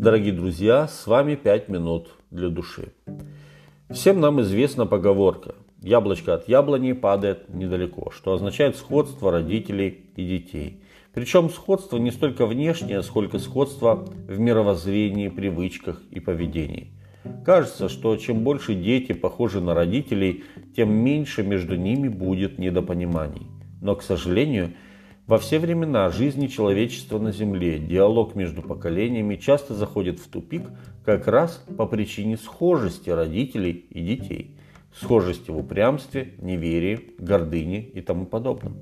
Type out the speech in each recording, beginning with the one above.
Дорогие друзья, с вами 5 минут для души. Всем нам известна поговорка «Яблочко от яблони падает недалеко», что означает сходство родителей и детей. Причем сходство не столько внешнее, сколько сходство в мировоззрении, привычках и поведении. Кажется, что чем больше дети похожи на родителей, тем меньше между ними будет недопониманий. Но, к сожалению, во все времена жизни человечества на Земле диалог между поколениями часто заходит в тупик как раз по причине схожести родителей и детей. Схожести в упрямстве, неверии, гордыне и тому подобном.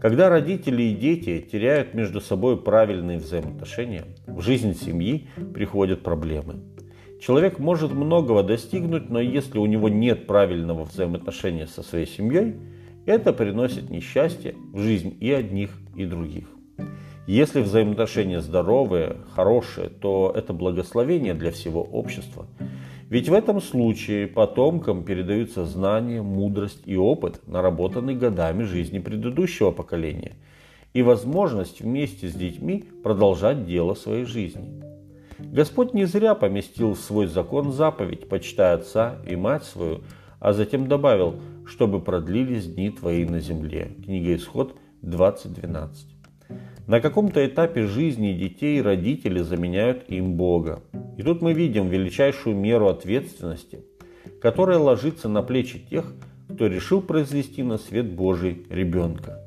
Когда родители и дети теряют между собой правильные взаимоотношения, в жизнь семьи приходят проблемы. Человек может многого достигнуть, но если у него нет правильного взаимоотношения со своей семьей, это приносит несчастье в жизнь и одних, и других. Если взаимоотношения здоровые, хорошие, то это благословение для всего общества. Ведь в этом случае потомкам передаются знания, мудрость и опыт, наработанный годами жизни предыдущего поколения, и возможность вместе с детьми продолжать дело своей жизни. Господь не зря поместил в свой закон заповедь «почитай отца и мать свою», а затем добавил «чтобы продлились дни твои на земле». Книга Исход 20.12. На каком-то этапе жизни детей родители заменяют им Бога. И тут мы видим величайшую меру ответственности, которая ложится на плечи тех, кто решил произвести на свет Божий ребенка –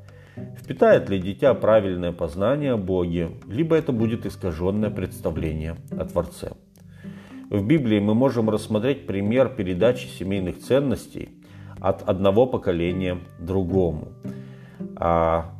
Впитает ли дитя правильное познание о Боге, либо это будет искаженное представление о Творце. В Библии мы можем рассмотреть пример передачи семейных ценностей от одного поколения другому. А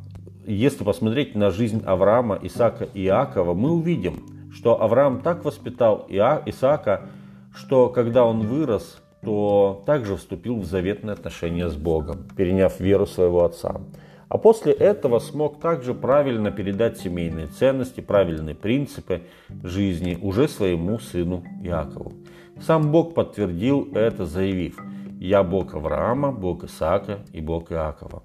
если посмотреть на жизнь Авраама, Исаака и Иакова, мы увидим, что Авраам так воспитал Исаака, что когда он вырос, то также вступил в заветные отношения с Богом, переняв веру своего отца. А после этого смог также правильно передать семейные ценности, правильные принципы жизни уже своему сыну Иакову. Сам Бог подтвердил это, заявив, «Я Бог Авраама, Бог Исаака и Бог Иакова».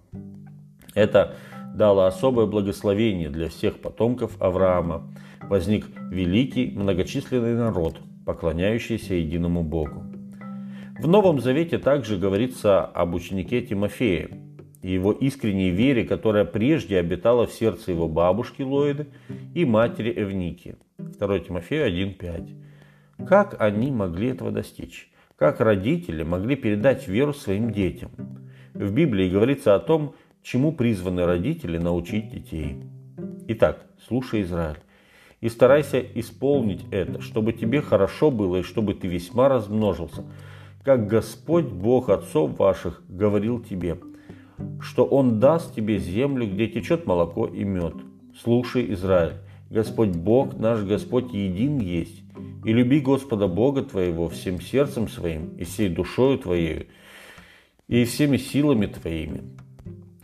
Это дало особое благословение для всех потомков Авраама. Возник великий многочисленный народ, поклоняющийся единому Богу. В Новом Завете также говорится об ученике Тимофее, и его искренней вере, которая прежде обитала в сердце его бабушки Лоиды и матери Эвники. 2 Тимофею 1.5. Как они могли этого достичь? Как родители могли передать веру своим детям? В Библии говорится о том, чему призваны родители научить детей. Итак, слушай, Израиль, и старайся исполнить это, чтобы тебе хорошо было и чтобы ты весьма размножился, как Господь Бог отцов ваших говорил тебе – что Он даст тебе землю, где течет молоко и мед. Слушай, Израиль, Господь Бог наш Господь един есть, и люби Господа Бога твоего всем сердцем своим и всей душою твоей, и всеми силами твоими.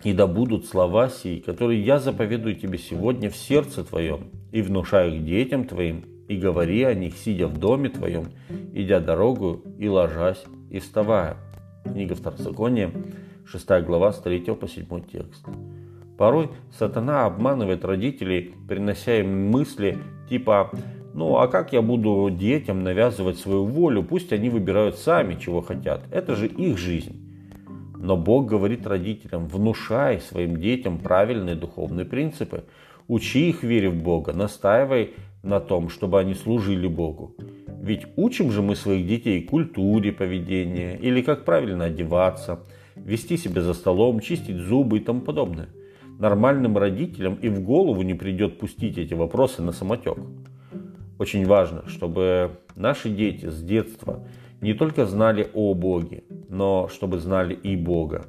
И да будут слова сии, которые я заповедую тебе сегодня в сердце твоем, и внушаю их детям твоим, и говори о них, сидя в доме твоем, идя дорогу, и ложась, и вставая. Книга Второзакония, 6 глава с 3 по 7 текст. Порой сатана обманывает родителей, принося им мысли типа «Ну а как я буду детям навязывать свою волю? Пусть они выбирают сами, чего хотят. Это же их жизнь». Но Бог говорит родителям, внушай своим детям правильные духовные принципы, учи их вере в Бога, настаивай на том, чтобы они служили Богу. Ведь учим же мы своих детей культуре поведения или как правильно одеваться – вести себя за столом, чистить зубы и тому подобное. Нормальным родителям и в голову не придет пустить эти вопросы на самотек. Очень важно, чтобы наши дети с детства не только знали о Боге, но чтобы знали и Бога,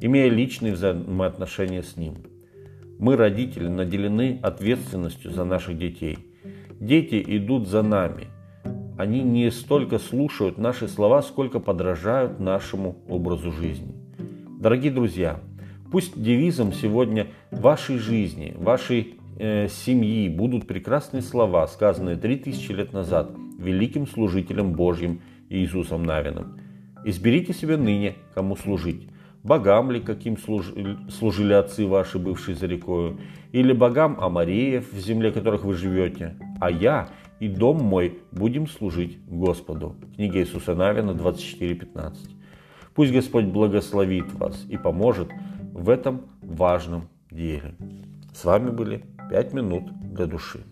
имея личные взаимоотношения с Ним. Мы, родители, наделены ответственностью за наших детей. Дети идут за нами. Они не столько слушают наши слова, сколько подражают нашему образу жизни. Дорогие друзья, пусть девизом сегодня вашей жизни, вашей э, семьи будут прекрасные слова, сказанные 3000 лет назад великим служителем Божьим Иисусом Навиным. Изберите себе ныне, кому служить. Богам ли, каким служили отцы ваши, бывшие за рекою, или богам Амареев, в земле которых вы живете. А я и дом мой будем служить Господу. Книга Иисуса Навина 24.15. Пусть Господь благословит вас и поможет в этом важном деле. С вами были «Пять минут для души».